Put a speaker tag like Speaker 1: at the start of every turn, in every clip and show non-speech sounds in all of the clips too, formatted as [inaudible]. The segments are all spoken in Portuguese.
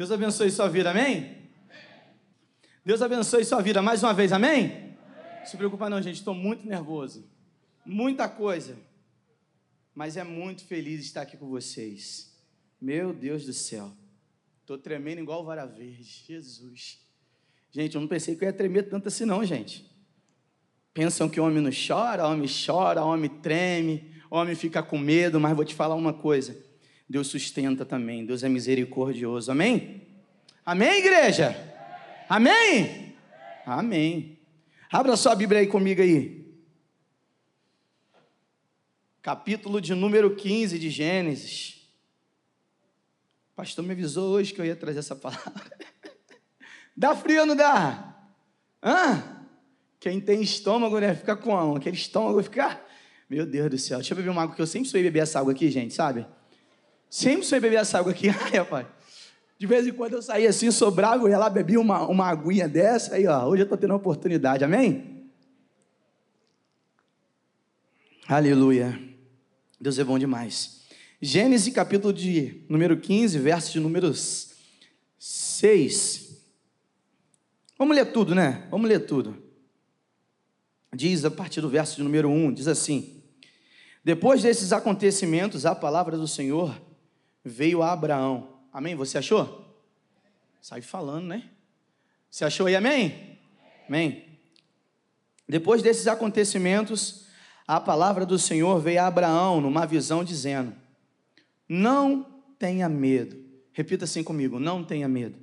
Speaker 1: Deus abençoe sua vida, amém? Deus abençoe sua vida mais uma vez, amém? Não se preocupa não, gente, estou muito nervoso. Muita coisa. Mas é muito feliz estar aqui com vocês. Meu Deus do céu. Estou tremendo igual vara verde. Jesus. Gente, eu não pensei que eu ia tremer tanto assim não, gente. Pensam que homem não chora, homem chora, homem treme, homem fica com medo, mas vou te falar uma coisa. Deus sustenta também, Deus é misericordioso. Amém? Amém, igreja? Amém? Amém. Abra sua Bíblia aí comigo aí. Capítulo de número 15 de Gênesis. O pastor me avisou hoje que eu ia trazer essa palavra. [laughs] dá frio ou não dá? Hã? Quem tem estômago, né? Fica com aquele estômago fica. Meu Deus do céu. Deixa eu beber uma água, que eu sempre sou beber essa água aqui, gente, sabe? Sempre sou beber essa água aqui. [laughs] Ai, rapaz. De vez em quando eu saía assim, sobrava, eu ia lá, bebia uma, uma aguinha dessa, aí, ó, hoje eu estou tendo a oportunidade, amém? Aleluia. Deus é bom demais. Gênesis capítulo de número 15, verso de número 6. Vamos ler tudo, né? Vamos ler tudo. Diz a partir do verso de número 1, diz assim: Depois desses acontecimentos, a palavra do Senhor veio a Abraão. Amém? Você achou? Sai falando, né? Você achou aí, amém? Amém. Depois desses acontecimentos, a palavra do Senhor veio a Abraão numa visão dizendo: Não tenha medo. Repita assim comigo: Não tenha medo.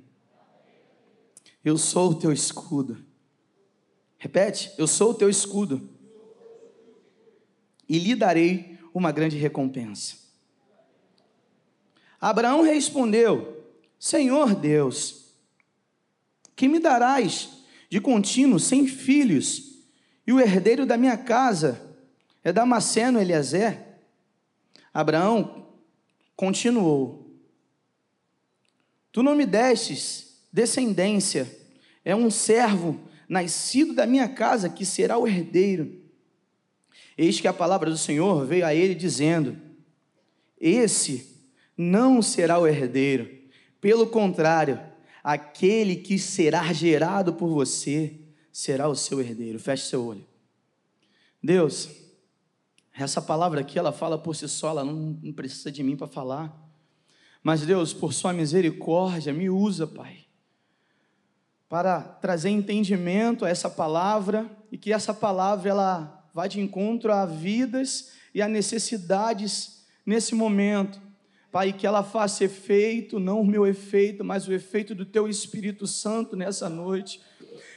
Speaker 1: Eu sou o teu escudo. Repete: Eu sou o teu escudo. E lhe darei uma grande recompensa. Abraão respondeu: Senhor Deus, que me darás de contínuo sem filhos, e o herdeiro da minha casa é Damasceno Eliezer? Abraão continuou: Tu não me destes descendência, é um servo nascido da minha casa que será o herdeiro. Eis que a palavra do Senhor veio a ele dizendo: Esse não será o herdeiro. Pelo contrário, aquele que será gerado por você será o seu herdeiro. Feche seu olho. Deus, essa palavra aqui, ela fala por si só, ela não, precisa de mim para falar. Mas Deus, por sua misericórdia, me usa, Pai, para trazer entendimento a essa palavra e que essa palavra ela vá de encontro a vidas e a necessidades nesse momento. Pai, que ela faça efeito, não o meu efeito, mas o efeito do Teu Espírito Santo nessa noite.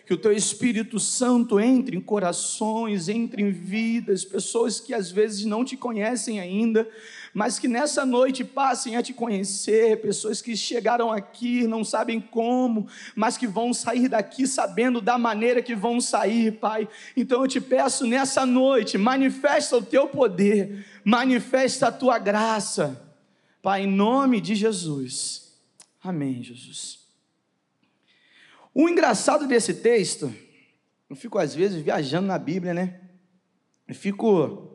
Speaker 1: Que o Teu Espírito Santo entre em corações, entre em vidas, pessoas que às vezes não te conhecem ainda, mas que nessa noite passem a te conhecer, pessoas que chegaram aqui, não sabem como, mas que vão sair daqui sabendo da maneira que vão sair, Pai. Então eu te peço nessa noite, manifesta o Teu poder, manifesta a Tua graça Pai, em nome de Jesus. Amém, Jesus. O engraçado desse texto, eu fico às vezes viajando na Bíblia, né? Eu fico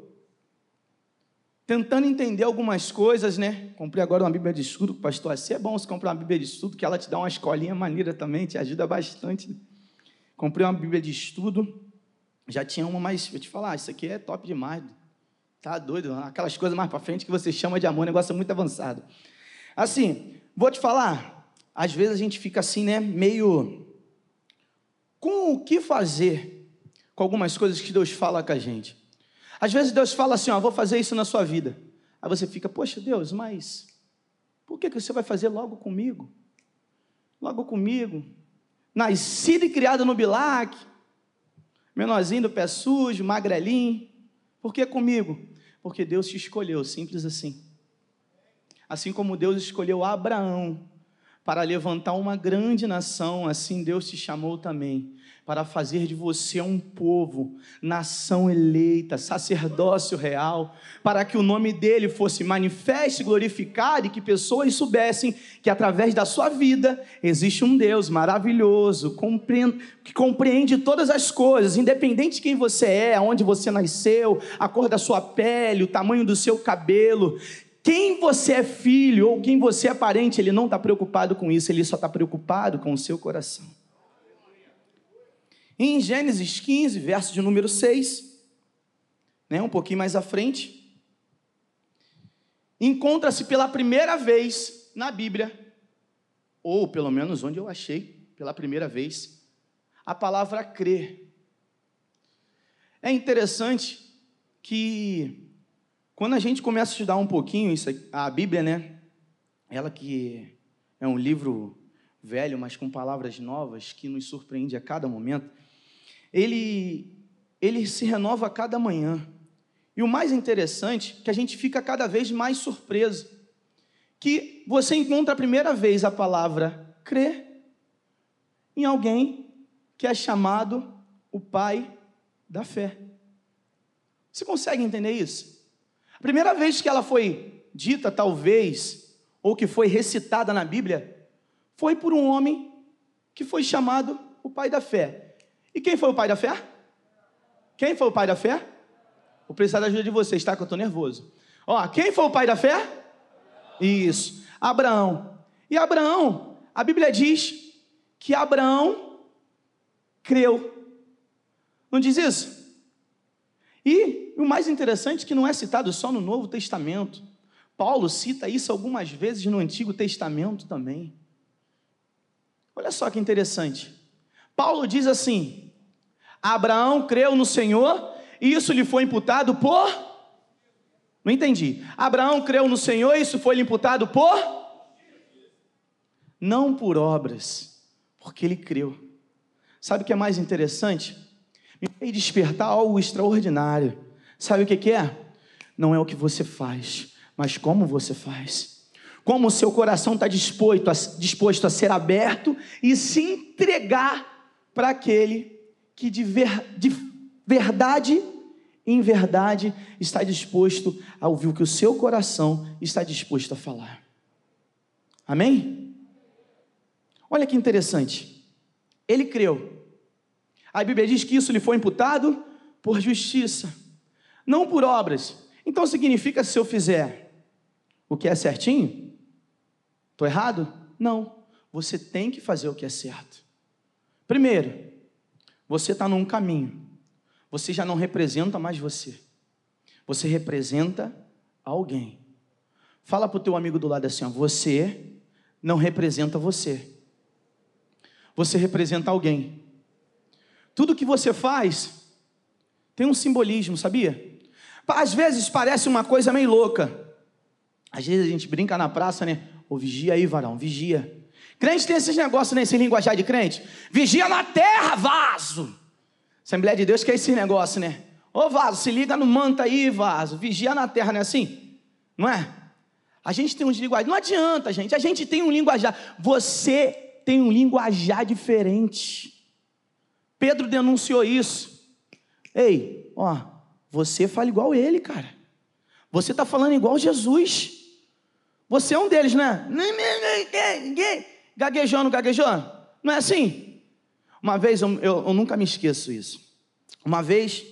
Speaker 1: tentando entender algumas coisas, né? Comprei agora uma Bíblia de estudo, pastor. Assim é bom você comprar uma Bíblia de estudo, que ela te dá uma escolinha maneira também, te ajuda bastante. Comprei uma Bíblia de estudo, já tinha uma, mas vou te falar, isso aqui é top demais. Tá doido? Aquelas coisas mais para frente que você chama de amor, negócio é muito avançado. Assim, vou te falar, às vezes a gente fica assim, né, meio com o que fazer com algumas coisas que Deus fala com a gente. Às vezes Deus fala assim, ó, vou fazer isso na sua vida. Aí você fica, poxa Deus, mas por que, que você vai fazer logo comigo? Logo comigo. Nascido e criado no Bilac, menorzinho do pé sujo, magrelinho. Por que comigo? Porque Deus te escolheu, simples assim. Assim como Deus escolheu Abraão para levantar uma grande nação, assim Deus te chamou também para fazer de você um povo, nação eleita, sacerdócio real, para que o nome dele fosse manifesto e glorificado e que pessoas soubessem que através da sua vida existe um Deus maravilhoso, que compreende todas as coisas, independente de quem você é, aonde você nasceu, a cor da sua pele, o tamanho do seu cabelo, Quem você é filho ou quem você é parente, ele não está preocupado com isso, ele só está preocupado com o seu coração. Em Gênesis 15, verso de número 6, né, um pouquinho mais à frente, encontra-se pela primeira vez na Bíblia, ou pelo menos onde eu achei, pela primeira vez, a palavra crer. É interessante que quando a gente começa a estudar um pouquinho isso, a Bíblia, né? Ela que é um livro velho, mas com palavras novas que nos surpreende a cada momento. Ele ele se renova a cada manhã. E o mais interessante é que a gente fica cada vez mais surpreso que você encontra a primeira vez a palavra crer em alguém que é chamado o pai da fé. Você consegue entender isso? A primeira vez que ela foi dita, talvez, ou que foi recitada na Bíblia, foi por um homem que foi chamado o pai da fé. E quem foi o pai da fé? Quem foi o pai da fé? Vou precisar da ajuda de vocês, tá? Que eu estou nervoso. Ó, quem foi o pai da fé? Isso, Abraão. E Abraão, a Bíblia diz que Abraão creu. Não diz isso? E o mais interessante é que não é citado só no Novo Testamento. Paulo cita isso algumas vezes no Antigo Testamento também. Olha só que interessante. Paulo diz assim: Abraão creu no Senhor e isso lhe foi imputado por. Não entendi. Abraão creu no Senhor e isso foi lhe imputado por. Não por obras, porque ele creu. Sabe o que é mais interessante? Me fez despertar algo extraordinário. Sabe o que, é? Não é o que você faz, mas como você faz. Como o seu coração está disposto a, disposto a ser aberto e se entregar para aquele que de, ver, de verdade em verdade está disposto a ouvir o que o seu coração está disposto a falar. Amém? Olha que interessante. Ele creu a Bíblia diz que isso lhe foi imputado por justiça, não por obras. Então significa se eu fizer o que é certinho? Estou errado? Não. Você tem que fazer o que é certo. Primeiro, você está num caminho. Você já não representa mais você. Você representa alguém. Fala para o teu amigo do lado assim: ó, você não representa você. Você representa alguém. Tudo que você faz tem um simbolismo, sabia? Às vezes parece uma coisa meio louca. Às vezes a gente brinca na praça, né? Ô, vigia aí, varão, vigia. Crente tem esses negócios, né? Esse linguajar de crente. Vigia na terra, vaso. Assembleia de Deus que é esse negócio, né? Ô, vaso, se liga no manto aí, vaso. Vigia na terra, não é assim? Não é? A gente tem uns linguajar. Não adianta, gente. A gente tem um linguajar. Você tem um linguajar diferente. Pedro denunciou isso. Ei, ó, você fala igual ele, cara. Você está falando igual Jesus. Você é um deles, né? Gaguejando, gaguejando. Não é assim? Uma vez, eu, eu, eu nunca me esqueço isso. Uma vez,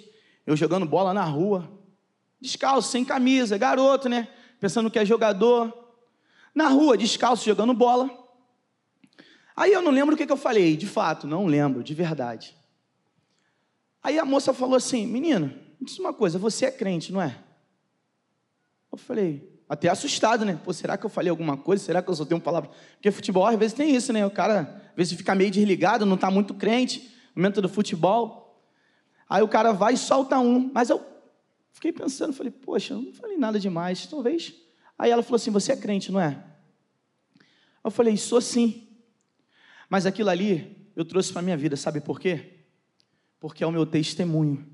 Speaker 1: eu jogando bola na rua, descalço, sem camisa, garoto, né? Pensando que é jogador. Na rua, descalço, jogando bola. Aí eu não lembro o que, que eu falei, de fato, não lembro, de verdade. Aí a moça falou assim: Menino, me diz uma coisa, você é crente, não é? Eu falei, até assustado, né? Pô, será que eu falei alguma coisa? Será que eu só tenho palavra? Porque futebol às vezes tem isso, né? O cara às vezes fica meio desligado, não está muito crente no momento do futebol. Aí o cara vai e solta um. Mas eu fiquei pensando, falei, poxa, não falei nada demais, talvez. Aí ela falou assim: Você é crente, não é? Eu falei, sou sim. Mas aquilo ali eu trouxe para a minha vida, sabe por quê? porque é o meu testemunho.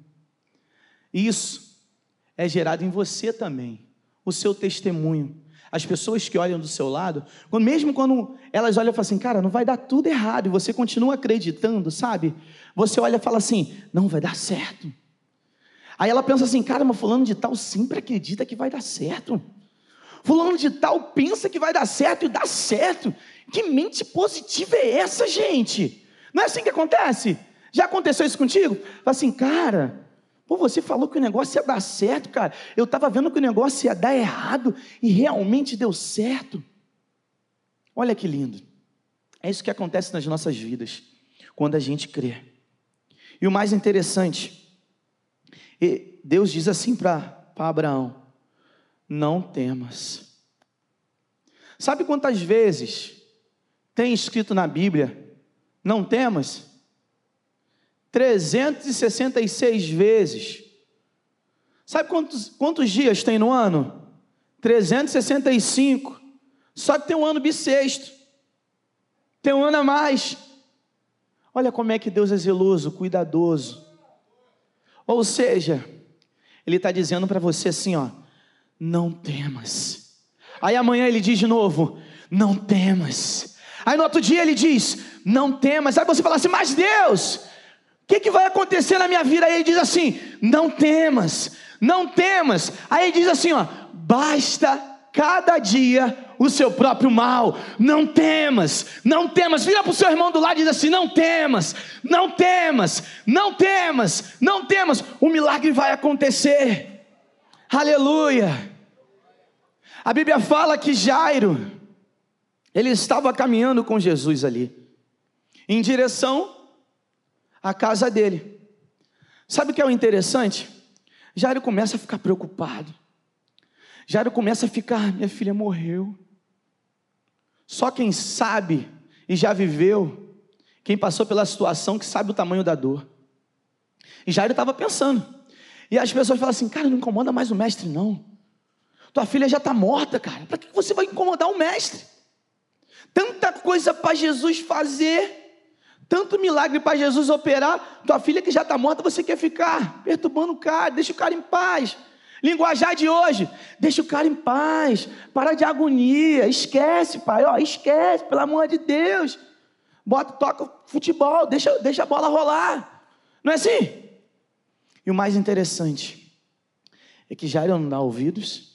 Speaker 1: Isso é gerado em você também, o seu testemunho. As pessoas que olham do seu lado, mesmo quando elas olham e falam assim, cara, não vai dar tudo errado, e você continua acreditando, sabe? Você olha e fala assim, não vai dar certo. Aí ela pensa assim, cara, mas fulano de tal sempre acredita que vai dar certo. Fulano de tal pensa que vai dar certo e dá certo. Que mente positiva é essa, gente? Não é assim que acontece? Já aconteceu isso contigo? Fala assim, cara, Pô, você falou que o negócio ia dar certo, cara. Eu estava vendo que o negócio ia dar errado e realmente deu certo. Olha que lindo. É isso que acontece nas nossas vidas, quando a gente crê. E o mais interessante, Deus diz assim para Abraão: Não temas. Sabe quantas vezes tem escrito na Bíblia, não temas? 366 vezes. Sabe quantos, quantos dias tem no ano? 365. Só que tem um ano bissexto. Tem um ano a mais. Olha como é que Deus é zeloso, cuidadoso. Ou seja, Ele está dizendo para você assim: ó, não temas. Aí amanhã Ele diz de novo: não temas. Aí no outro dia Ele diz: não temas. Aí você fala assim: mas Deus, que, que vai acontecer na minha vida? Aí ele diz assim: não temas, não temas. Aí ele diz assim: ó, basta cada dia o seu próprio mal. Não temas, não temas. Vira para o seu irmão do lado e diz assim: não temas, não temas, não temas, não temas. O milagre vai acontecer. Aleluia. A Bíblia fala que Jairo, ele estava caminhando com Jesus ali, em direção a casa dele. Sabe o que é o interessante? Jairo começa a ficar preocupado. Jairo começa a ficar, minha filha morreu. Só quem sabe e já viveu, quem passou pela situação, que sabe o tamanho da dor. E Jairo estava pensando. E as pessoas falam assim: cara, não incomoda mais o mestre, não. Tua filha já está morta, cara. Para que você vai incomodar o mestre? Tanta coisa para Jesus fazer tanto milagre para Jesus operar, tua filha que já está morta, você quer ficar perturbando o cara, deixa o cara em paz. Linguajar de hoje, deixa o cara em paz, para de agonia, esquece, pai, ó, esquece, pelo amor de Deus. Bota, toca futebol, deixa, deixa a bola rolar. Não é assim? E o mais interessante é que Jairo não dá ouvidos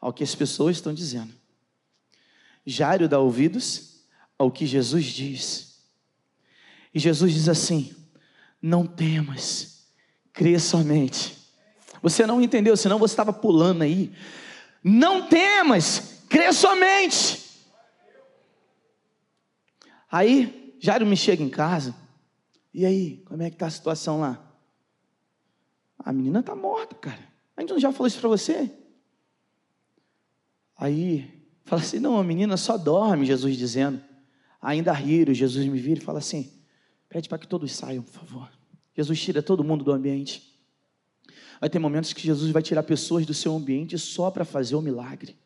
Speaker 1: ao que as pessoas estão dizendo. Jairo dá ouvidos ao que Jesus diz. E Jesus diz assim: Não temas, crê somente. Você não entendeu, senão você estava pulando aí. Não temas, crê somente. Aí, Jairo me chega em casa. E aí, como é que está a situação lá? A menina está morta, cara. A gente não já falou isso para você? Aí, fala assim: não, a menina só dorme, Jesus dizendo. Ainda riram, Jesus me vira e fala assim: Pede para que todos saiam, por favor. Jesus tira todo mundo do ambiente. Vai ter momentos que Jesus vai tirar pessoas do seu ambiente só para fazer o milagre.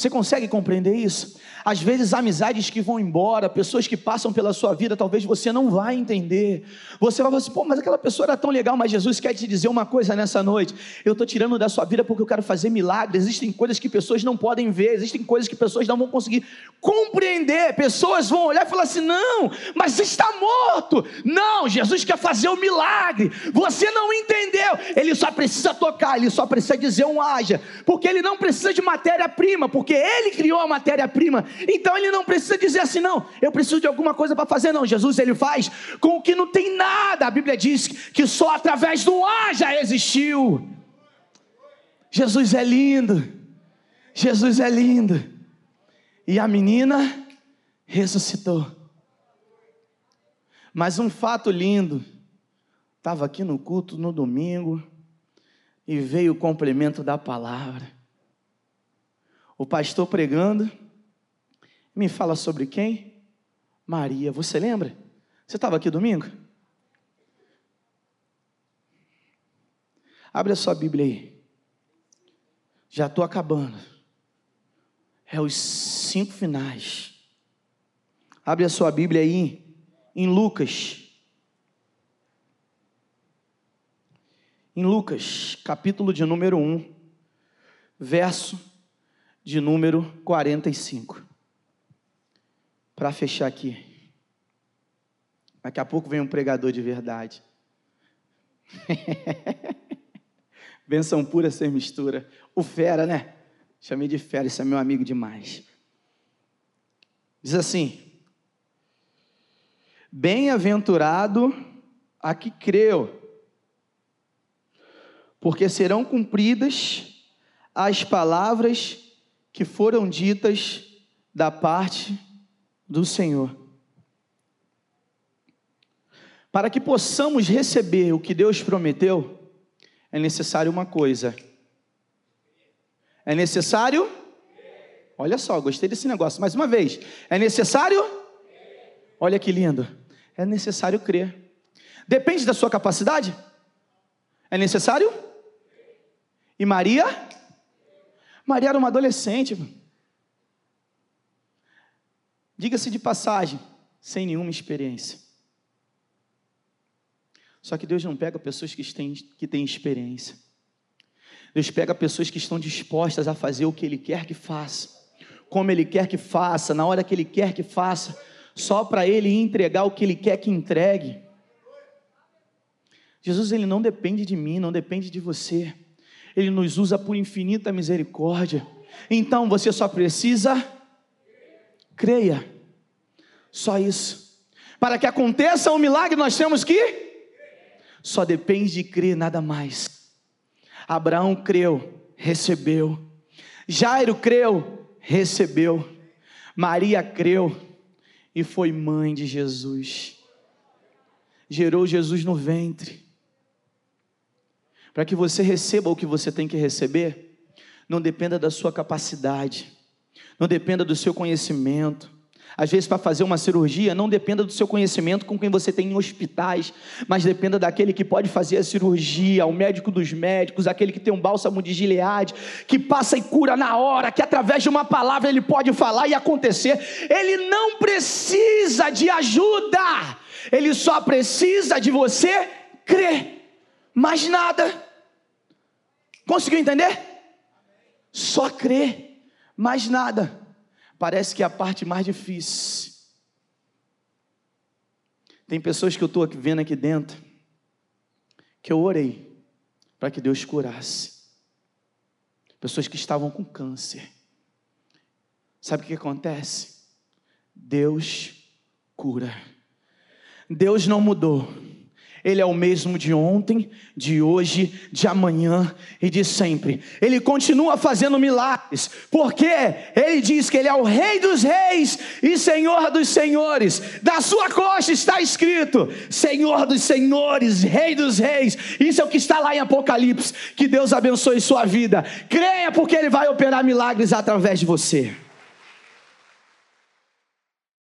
Speaker 1: Você consegue compreender isso? Às vezes, amizades que vão embora, pessoas que passam pela sua vida, talvez você não vai entender. Você vai falar assim, pô, mas aquela pessoa era tão legal, mas Jesus quer te dizer uma coisa nessa noite. Eu estou tirando da sua vida porque eu quero fazer milagres. Existem coisas que pessoas não podem ver, existem coisas que pessoas não vão conseguir compreender. Pessoas vão olhar e falar assim: não, mas está morto. Não, Jesus quer fazer o um milagre. Você não entendeu. Ele só precisa tocar, ele só precisa dizer um haja, porque ele não precisa de matéria-prima, porque porque ele criou a matéria-prima. Então ele não precisa dizer assim, não, eu preciso de alguma coisa para fazer, não. Jesus ele faz com o que não tem nada. A Bíblia diz que só através do ar já existiu. Jesus é lindo. Jesus é lindo. E a menina ressuscitou. Mas um fato lindo, estava aqui no culto no domingo e veio o complemento da palavra o pastor pregando, me fala sobre quem? Maria. Você lembra? Você estava aqui domingo? Abre a sua Bíblia aí. Já estou acabando. É os cinco finais. Abre a sua Bíblia aí em Lucas. Em Lucas, capítulo de número 1, verso de número 45. Para fechar aqui. Daqui a pouco vem um pregador de verdade. [laughs] Benção pura sem mistura. O fera, né? Chamei de fera, esse é meu amigo demais. Diz assim: Bem-aventurado a que creu, porque serão cumpridas as palavras que foram ditas da parte do Senhor. Para que possamos receber o que Deus prometeu, é necessário uma coisa. É necessário? Olha só, gostei desse negócio. Mais uma vez, é necessário? Olha que lindo. É necessário crer. Depende da sua capacidade? É necessário? E Maria? Maria era uma adolescente. Diga-se de passagem, sem nenhuma experiência. Só que Deus não pega pessoas que têm, que têm experiência. Deus pega pessoas que estão dispostas a fazer o que Ele quer que faça, como Ele quer que faça, na hora que Ele quer que faça, só para Ele entregar o que Ele quer que entregue. Jesus ele não depende de mim, não depende de você. Ele nos usa por infinita misericórdia. Então você só precisa creia. Só isso. Para que aconteça um milagre, nós temos que só depende de crer nada mais. Abraão creu, recebeu. Jairo creu, recebeu. Maria creu e foi mãe de Jesus. Gerou Jesus no ventre. Para que você receba o que você tem que receber, não dependa da sua capacidade, não dependa do seu conhecimento. Às vezes, para fazer uma cirurgia, não dependa do seu conhecimento com quem você tem em hospitais, mas dependa daquele que pode fazer a cirurgia, o médico dos médicos, aquele que tem um bálsamo de gileade, que passa e cura na hora, que através de uma palavra ele pode falar e acontecer. Ele não precisa de ajuda, ele só precisa de você crer mais nada. Conseguiu entender? Só crer, mais nada. Parece que é a parte mais difícil. Tem pessoas que eu estou vendo aqui dentro que eu orei para que Deus curasse. Pessoas que estavam com câncer. Sabe o que acontece? Deus cura. Deus não mudou. Ele é o mesmo de ontem, de hoje, de amanhã e de sempre. Ele continua fazendo milagres, porque ele diz que ele é o Rei dos Reis e Senhor dos Senhores. Da sua costa está escrito: Senhor dos Senhores, Rei dos Reis. Isso é o que está lá em Apocalipse. Que Deus abençoe sua vida. Creia, porque ele vai operar milagres através de você.